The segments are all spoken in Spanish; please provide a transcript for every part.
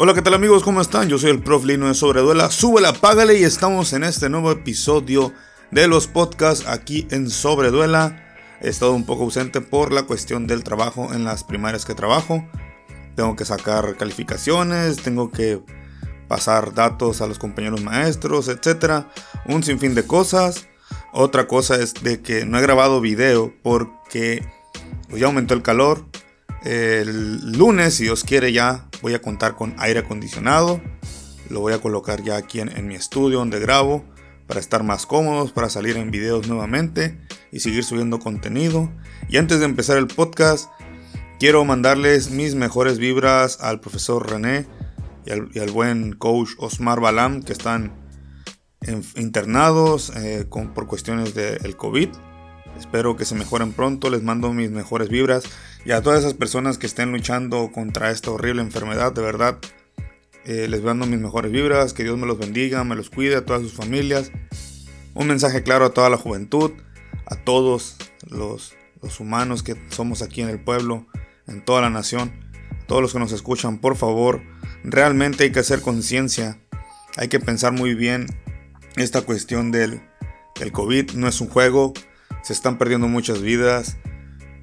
Hola, ¿qué tal amigos? ¿Cómo están? Yo soy el Prof Lino de Sobreduela. Súbela, págale y estamos en este nuevo episodio de los podcasts aquí en Sobreduela. He estado un poco ausente por la cuestión del trabajo en las primarias que trabajo. Tengo que sacar calificaciones, tengo que pasar datos a los compañeros maestros, etc. Un sinfín de cosas. Otra cosa es de que no he grabado video porque pues, ya aumentó el calor. El lunes, si Dios quiere, ya voy a contar con aire acondicionado. Lo voy a colocar ya aquí en, mi estudio donde grabo para estar más cómodos, para salir en videos nuevamente y seguir subiendo contenido. Y antes de empezar el podcast, quiero mandarles mis mejores vibras al profesor René y al, buen coach Osmar Balam que están internados eh, por cuestiones del COVID. Espero que se mejoren pronto, les mando mis mejores vibras y a todas esas personas que estén luchando contra esta horrible enfermedad, de verdad, eh, les mando mis mejores vibras, que Dios me los bendiga, me los cuide a todas sus familias. Un mensaje claro a toda la juventud, a todos los, humanos que somos aquí en el pueblo, en toda la nación, todos los que nos escuchan, por favor, realmente hay que hacer conciencia, hay que pensar muy bien esta cuestión del, del COVID, no es un juego, se están perdiendo muchas vidas,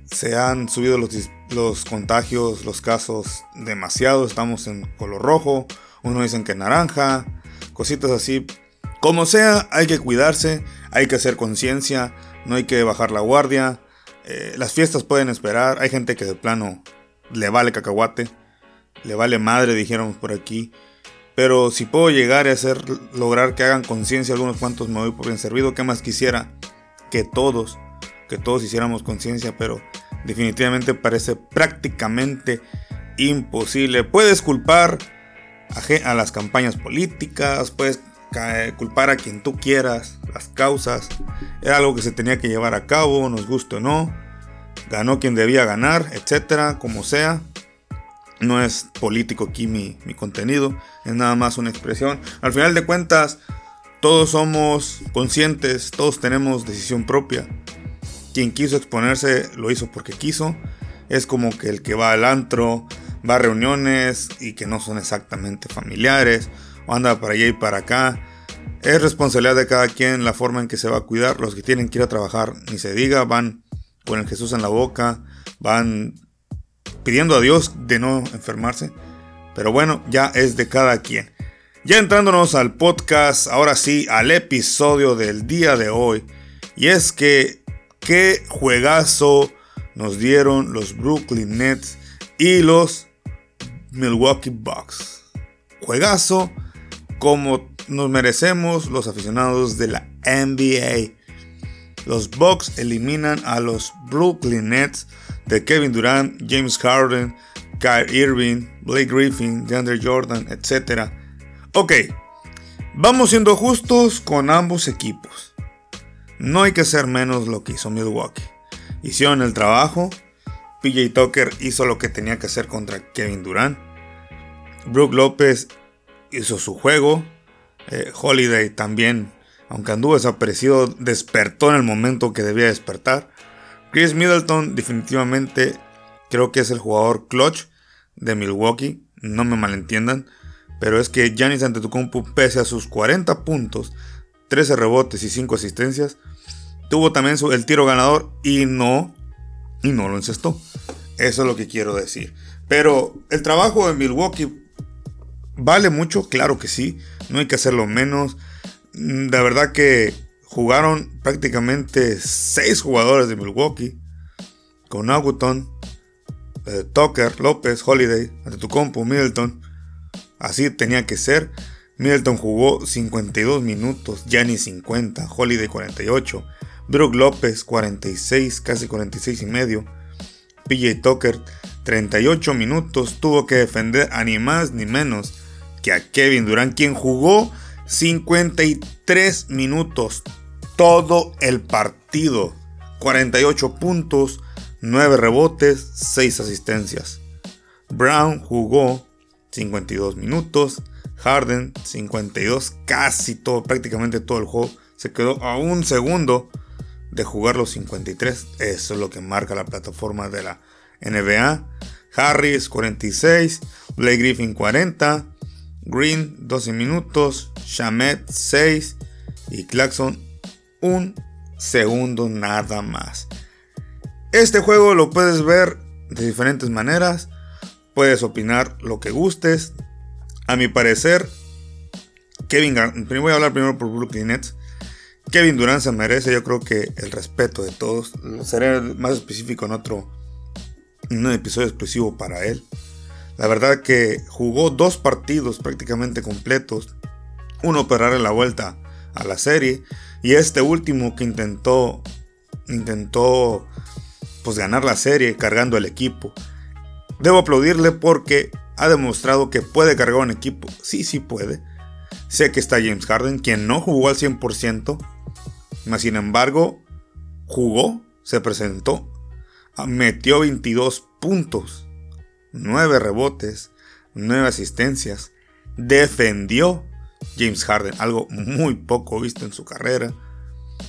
se han subido los, los contagios, los casos demasiado, estamos en color rojo, uno dicen que naranja, cositas así. Como sea, hay que cuidarse, hay que hacer conciencia, no hay que bajar la guardia. Eh, las fiestas pueden esperar, hay gente que de plano le vale cacahuate, le vale madre, dijeron por aquí. Pero si puedo llegar a hacer, lograr que hagan conciencia algunos cuantos me voy por bien servido, ¿qué más quisiera? que todos, que todos hiciéramos conciencia, pero definitivamente parece prácticamente imposible. Puedes culpar a, las campañas políticas, puedes culpar a quien tú quieras, las causas. Era algo que se tenía que llevar a cabo, nos guste o no. Ganó quien debía ganar, etcétera, como sea. No es político aquí mi, mi contenido, es nada más una expresión. Al final de cuentas, todos somos conscientes, todos tenemos decisión propia. Quien quiso exponerse lo hizo porque quiso. Es como que el que va al antro, va a reuniones y que no son exactamente familiares, o anda para allá y para acá. Es responsabilidad de cada quien la forma en que se va a cuidar. Los que tienen que ir a trabajar, ni se diga, van con el Jesús en la boca, van pidiendo a Dios de no enfermarse. Pero bueno, ya es de cada quien. Ya entrándonos al podcast, ahora sí, al episodio del día de hoy. Y es que, qué juegazo nos dieron los Brooklyn Nets y los Milwaukee Bucks. Juegazo como nos merecemos los aficionados de la NBA. Los Bucks eliminan a los Brooklyn Nets de Kevin Durant, James Harden, Kyrie Irving, Blake Griffin, DeAndre Jordan, etc Ok, vamos siendo justos con ambos equipos. No hay que hacer menos lo que hizo Milwaukee. Hicieron el trabajo. PJ Tucker hizo lo que tenía que hacer contra Kevin Durant. Brook López hizo su juego. Eh, Holiday también, aunque anduvo desaparecido, despertó en el momento que debía despertar. Chris Middleton definitivamente creo que es el jugador clutch de Milwaukee. No me malentiendan. Pero es que Giannis Antetokounmpo, pese a sus 40 puntos, 13 rebotes y 5 asistencias, tuvo también el tiro ganador y no, y no lo encestó. Eso es lo que quiero decir. Pero el trabajo de Milwaukee vale mucho, claro que sí. No hay que hacerlo menos. La verdad que jugaron prácticamente 6 jugadores de Milwaukee. Con Aguton, eh, Tucker, López, Holiday, Antetokounmpo, Middleton. Así tenía que ser. Middleton jugó 52 minutos, Gianni 50, Holiday 48, Brook López 46, casi 46 y medio, PJ Tucker 38 minutos, tuvo que defender a ni más ni menos que a Kevin Durant, quien jugó 53 minutos todo el partido, 48 puntos, 9 rebotes, 6 asistencias. Brown jugó 52 minutos. Harden 52, casi todo, prácticamente todo el juego. Se quedó a un segundo de jugar los 53. Eso es lo que marca la plataforma de la NBA. Harris 46, Blake Griffin 40, Green 12 minutos, Shamet 6 y Claxon un segundo nada más. Este juego lo puedes ver de diferentes maneras, puedes opinar lo que gustes. A mi parecer, Kevin voy a hablar primero por Brooklyn Nets. Kevin Durant se merece, yo creo que el respeto de todos. Seré más específico en otro en un episodio exclusivo para él. La verdad que jugó dos partidos prácticamente completos. Uno para darle la vuelta a la serie y este último que intentó intentó pues ganar la serie cargando el equipo. Debo aplaudirle porque ha demostrado que puede cargar un equipo. Sí, sí puede. Sé que está James Harden, quien no jugó al 100%, mas sin embargo, jugó, se presentó, metió 22 puntos, 9 rebotes, 9 asistencias, defendió James Harden, algo muy poco visto en su carrera.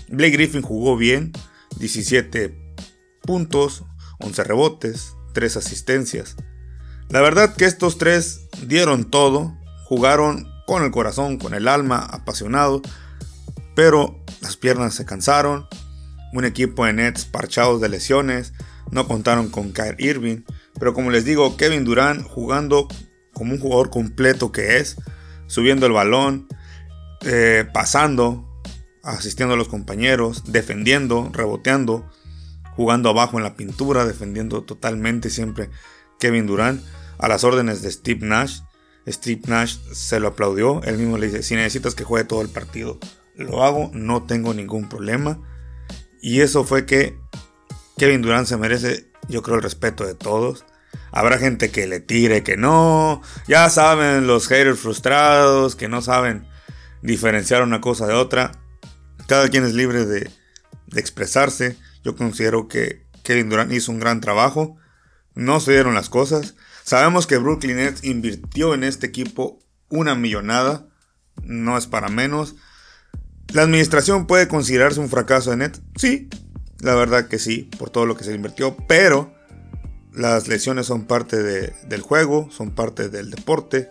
Blake Griffin jugó bien, 17 puntos, 11 rebotes, 3 asistencias. La verdad que estos tres dieron todo, jugaron con el corazón, con el alma, apasionado, pero las piernas se cansaron. Un equipo de Nets parchados de lesiones, no contaron con Kyrie Irving, pero como les digo, Kevin Durant jugando como un jugador completo que es, subiendo el balón, eh, pasando, asistiendo a los compañeros, defendiendo, reboteando, jugando abajo en la pintura, defendiendo totalmente siempre Kevin Durant a las órdenes de Steve Nash. Steve Nash se lo aplaudió, él mismo le dice, si necesitas que juegue todo el partido, lo hago, no tengo ningún problema. Y eso fue que Kevin Durant se merece, yo creo, el respeto de todos. Habrá gente que le tire, que no. Ya saben, los haters frustrados, que no saben diferenciar una cosa de otra. Cada quien es libre de, de expresarse. Yo considero que Kevin Durant hizo un gran trabajo. No se dieron las cosas. Sabemos que Brooklyn Nets invirtió en este equipo una millonada, no es para menos. ¿La administración puede considerarse un fracaso de Nets? Sí, la verdad que sí, por todo lo que se invirtió, pero las lesiones son parte del juego, son parte del deporte,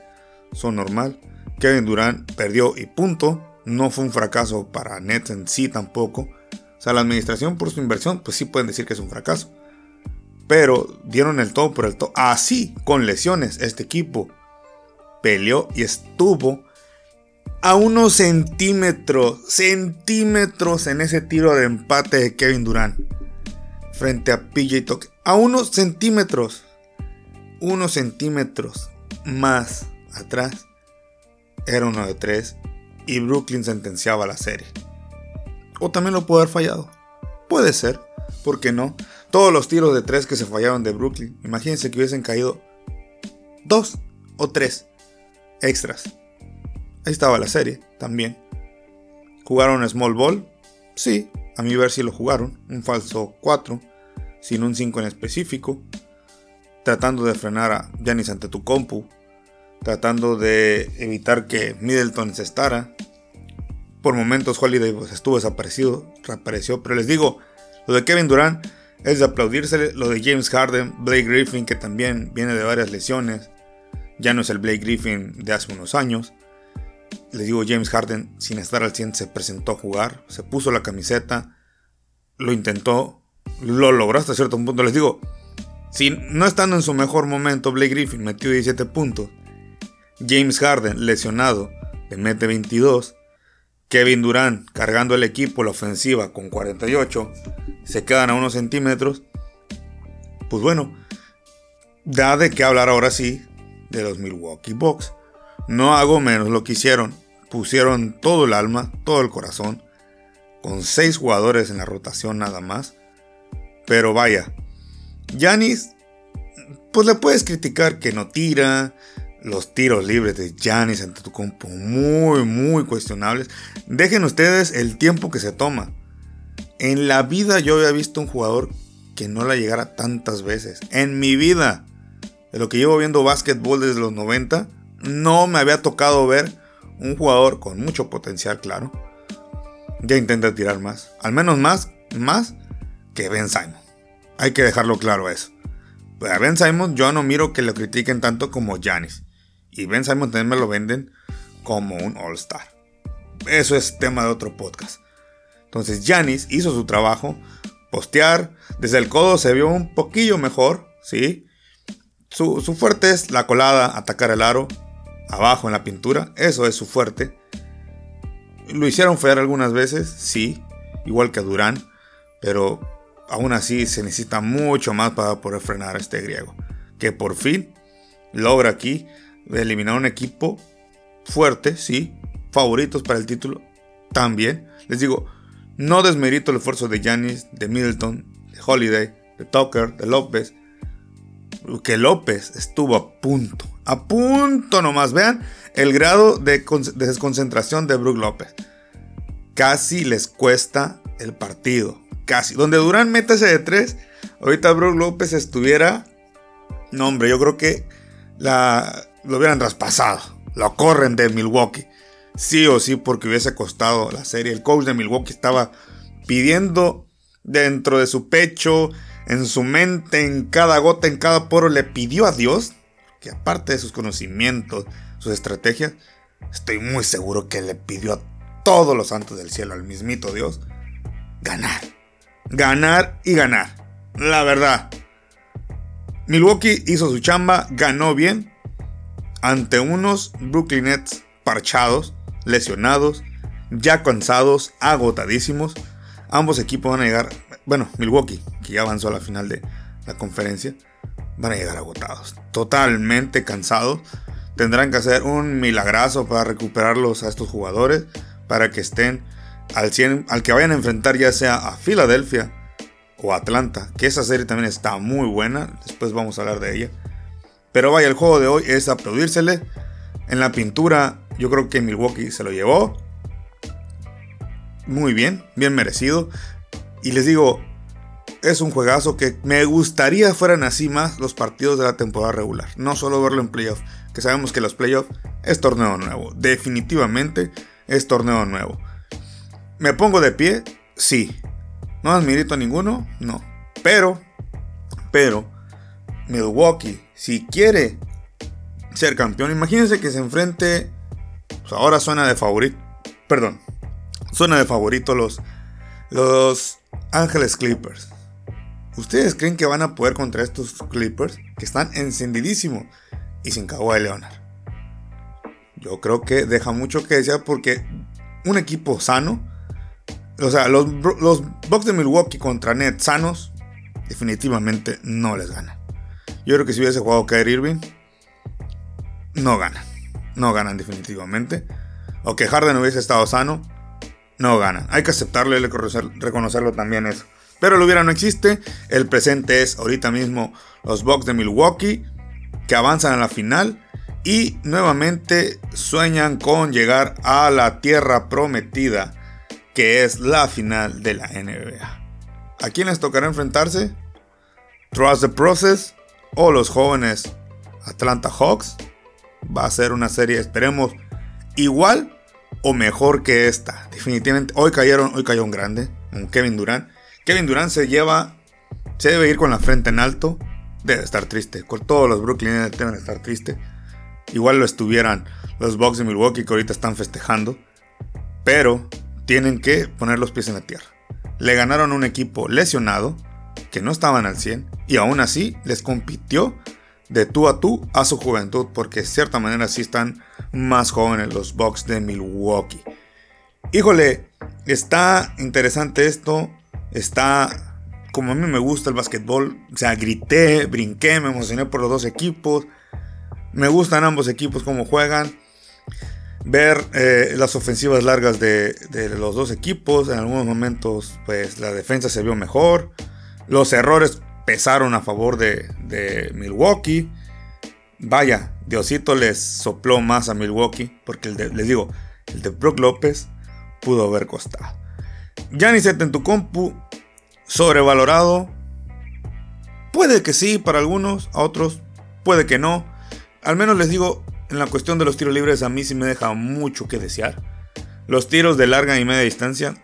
son normal. Kevin Durant perdió y punto. No fue un fracaso para Nets en sí tampoco. O sea, la administración por su inversión, pues sí pueden decir que es un fracaso pero dieron el todo por el todo. Así, con lesiones, este equipo peleó y estuvo a unos centímetros, centímetros en ese tiro de empate de Kevin Durant frente a PJ Tucker. A unos centímetros, unos centímetros más atrás, era uno de tres y Brooklyn sentenciaba la serie. O también lo puede haber fallado. Puede ser, ¿por qué no? Todos los tiros de tres que se fallaron de Brooklyn, imagínense que hubiesen caído dos o tres extras. Ahí estaba la serie también. ¿Jugaron Small Ball? Sí, a mi ver si lo jugaron. Un falso 4, sin un 5 en específico. Tratando de frenar a Giannis ante tu compu. Tratando de evitar que Middleton se estara. Por momentos Holiday pues, estuvo desaparecido, reapareció. Pero les digo, lo de Kevin Durant es de aplaudirse lo de James Harden, Blake Griffin, que también viene de varias lesiones. Ya no es el Blake Griffin de hace unos años. Les digo, James Harden, sin estar al 100, se presentó a jugar, se puso la camiseta, lo intentó, lo logró hasta cierto punto. Les digo, si no estando en su mejor momento, Blake Griffin metió 17 puntos. James Harden, lesionado, le mete 22. Kevin Durant cargando el equipo, la ofensiva con 48, se quedan a unos centímetros. Pues bueno, da de qué hablar ahora sí de los Milwaukee Bucks. No hago menos lo que hicieron. Pusieron todo el alma, todo el corazón, con seis jugadores en la rotación nada más. Pero vaya, Yanis, pues le puedes criticar que no tira, los tiros libres de Giannis ante tu compo muy, muy cuestionables. Dejen ustedes el tiempo que se toma. En la vida yo había visto un jugador que no la llegara tantas veces. En mi vida, de lo que llevo viendo básquetbol desde los 90, no me había tocado ver un jugador con mucho potencial, claro. Ya intenta tirar más. Al menos más, más que Ben Simon. Hay que dejarlo claro eso. Pues a Ben Simon yo no miro que lo critiquen tanto como Janis. Y Ben Simon también me lo venden como un All-Star. Eso es tema de otro podcast. Entonces Janis hizo su trabajo. Postear. Desde el codo se vio un poquillo mejor. ¿Sí? Su, su fuerte es la colada, atacar el aro. Abajo en la pintura. Eso es su fuerte. Lo hicieron fallar algunas veces. Sí. Igual que a Durán. Pero aún así se necesita mucho más para poder frenar a este griego. Que por fin logra aquí eliminar un equipo fuerte, sí, favoritos para el título también. Les digo, no desmerito el esfuerzo de Janis, de Middleton, de Holiday, de Tucker, de López. Que López estuvo a punto, a punto nomás. Vean el grado de, de desconcentración de Brook López. Casi les cuesta el partido casi. Donde Durán mete ese de 3, ahorita Brook López estuviera. No, hombre, yo creo que lo hubieran traspasado. Lo corren de Milwaukee. Sí o sí, porque hubiese costado la serie. El coach de Milwaukee estaba pidiendo dentro de su pecho, en su mente, en cada gota, en cada poro, le pidió a Dios que aparte de sus conocimientos, sus estrategias, estoy muy seguro que le pidió a todos los santos del cielo, al mismito Dios, ganar ganar y ganar. La verdad. Milwaukee hizo su chamba, ganó bien ante unos Brooklyn Nets parchados, lesionados, ya cansados, agotadísimos. Ambos equipos van a llegar, bueno, Milwaukee, que ya avanzó a la final de la conferencia, van a llegar agotados, totalmente cansados. Tendrán que hacer un milagrazo para recuperarlos a estos jugadores, para que estén al, al que vayan a enfrentar ya sea a Filadelfia o Atlanta, que esa serie también está muy buena, después vamos a hablar de ella. Pero vaya, el juego de hoy es aplaudírsele. En la pintura yo creo que Milwaukee se lo llevó. Muy bien, bien merecido. Y les digo, es un juegazo que me gustaría fueran así más los partidos de la temporada regular. No solo verlo en playoff, que sabemos que los playoffs es torneo nuevo. Definitivamente es torneo nuevo. ¿Me pongo de pie? Sí. ¿No admirito a ninguno? No. Pero, pero, Milwaukee, si quiere ser campeón, imagínense que se enfrente. Ahora suena de favorito. Perdón. Suena de favorito los, los Ángeles Clippers. ¿Ustedes creen que van a poder contra estos Clippers? Que están encendidísimos y sin Kawhi Leonard. Yo creo que deja mucho que desear porque un equipo sano o sea, los, los Bucks de Milwaukee contra Nets sanos, definitivamente no les ganan. Yo creo que si hubiese jugado Kyrie Irving, no ganan. No ganan definitivamente. O que Harden hubiese estado sano, no ganan. Hay que aceptarlo y reconocerlo también eso. Pero el hubiera no existe. El presente es ahorita mismo los Bucks de Milwaukee que avanzan a la final y nuevamente sueñan con llegar a la tierra prometida que es la final de la NBA. ¿A quién les tocará enfrentarse? Trust the Process o los jóvenes Atlanta Hawks. Va a ser una serie, esperemos, igual o mejor que esta. Definitivamente, hoy cayeron, hoy cayó un grande, un Kevin Durant. Kevin Durant se lleva, se debe ir con la frente en alto. Debe estar triste. Con todos los Brooklyn deben estar triste. Igual lo estuvieran los Bucks de Milwaukee que ahorita están festejando. Pero tienen que poner los pies en la tierra. Le ganaron un equipo lesionado, que no estaban al 100, y aún así les compitió de tú a tú a su juventud, porque de cierta manera sí están más jóvenes los Bucks de Milwaukee. Híjole, está interesante esto, está como a mí me gusta el básquetbol, o sea, grité, brinqué, me emocioné por los dos equipos, me gustan ambos equipos como juegan ver eh, las ofensivas largas de, los dos equipos. En algunos momentos, pues la defensa se vio mejor. Los errores pesaron a favor de, Milwaukee. Vaya, Diosito les sopló más a Milwaukee. Porque les digo, el de Brook López pudo haber costado. Giannis compu sobrevalorado. Puede que sí para algunos, a otros puede que no. Al menos les digo, en la cuestión de los tiros libres a mí sí me deja mucho que desear. Los tiros de larga y media distancia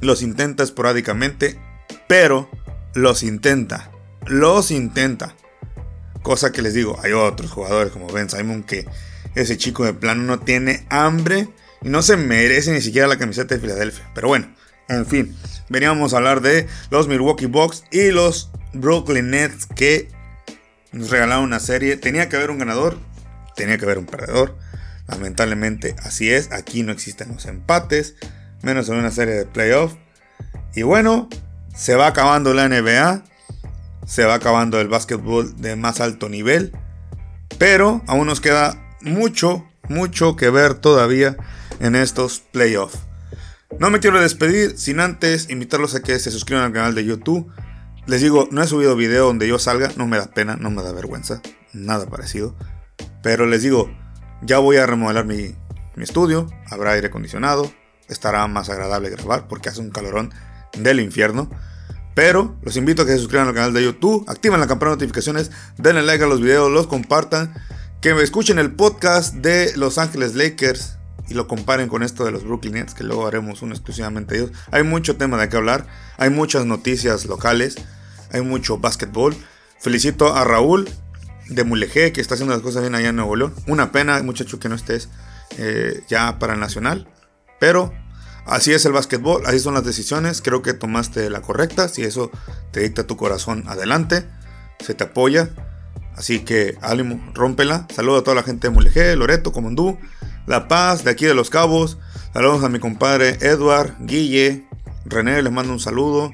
los intenta esporádicamente, pero los intenta. Los intenta. Cosa que les digo, hay otros jugadores como Ben Simon que ese chico de plano no tiene hambre y no se merece ni siquiera la camiseta de Filadelfia. Pero bueno, en fin, veníamos a hablar de los Milwaukee Bucks y los Brooklyn Nets que nos regalaron una serie. Tenía que haber un ganador, tenía que haber un perdedor. Lamentablemente así es, aquí no existen los empates, menos en una serie de playoffs. Y bueno, se va acabando la NBA, se va acabando el básquetbol de más alto nivel, pero aún nos queda mucho, mucho que ver todavía en estos playoffs. No me quiero despedir sin antes invitarlos a que se suscriban al canal de YouTube. Les digo, no he subido video donde yo salga, no me da pena, no me da vergüenza, nada parecido. Pero les digo, ya voy a remodelar mi, mi estudio, habrá aire acondicionado, estará más agradable grabar porque hace un calorón del infierno. Pero los invito a que se suscriban al canal de YouTube, activen la campana de notificaciones, denle like a los videos, los compartan, que me escuchen el podcast de Los Ángeles Lakers y lo comparen con esto de los Brooklyn Nets, que luego haremos uno exclusivamente ellos. Hay mucho tema de qué hablar, hay muchas noticias locales, hay mucho básquetbol. Felicito a Raúl de Mulegé, que está haciendo las cosas bien allá en Nuevo León. Una pena, muchacho, que no estés eh, ya para el Nacional, pero Así es el básquetbol, así son las decisiones. Creo que tomaste la correcta. Si eso te dicta tu corazón, adelante. Se te apoya. Así que ánimo, rómpela. Saludo a toda la gente de Mulegé, Loreto, Comondú, La Paz, de aquí de Los Cabos. Saludos a mi compadre Edward, Guille, René, les mando un saludo.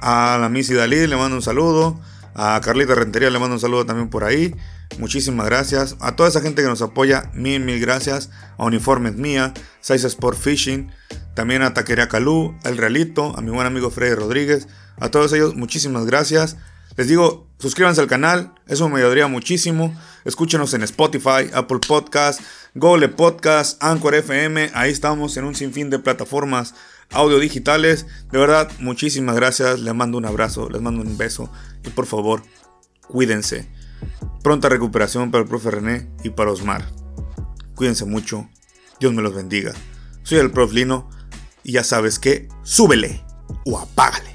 A la Missy Dalí, le mando un saludo. A Carlita Rentería, le mando un saludo también por ahí. Muchísimas gracias. A toda esa gente que nos apoya, mil, mil gracias. A Uniformes Mía, Size Sport Fishing. También a Taquería Calú, El Realito, a mi buen amigo Freddy Rodríguez. A todos ellos, muchísimas gracias. Les digo, suscríbanse al canal, eso me ayudaría muchísimo. Escúchenos en Spotify, Apple Podcast, Google Podcast, Anchor FM. Ahí estamos en un sinfín de plataformas audio digitales. De verdad, muchísimas gracias. Les mando un abrazo, les mando un beso. Y por favor, cuídense. Pronta recuperación para el profe René y para Osmar. Cuídense mucho. Dios me los bendiga. Soy el prof Lino y ya sabes que súbele o apágale.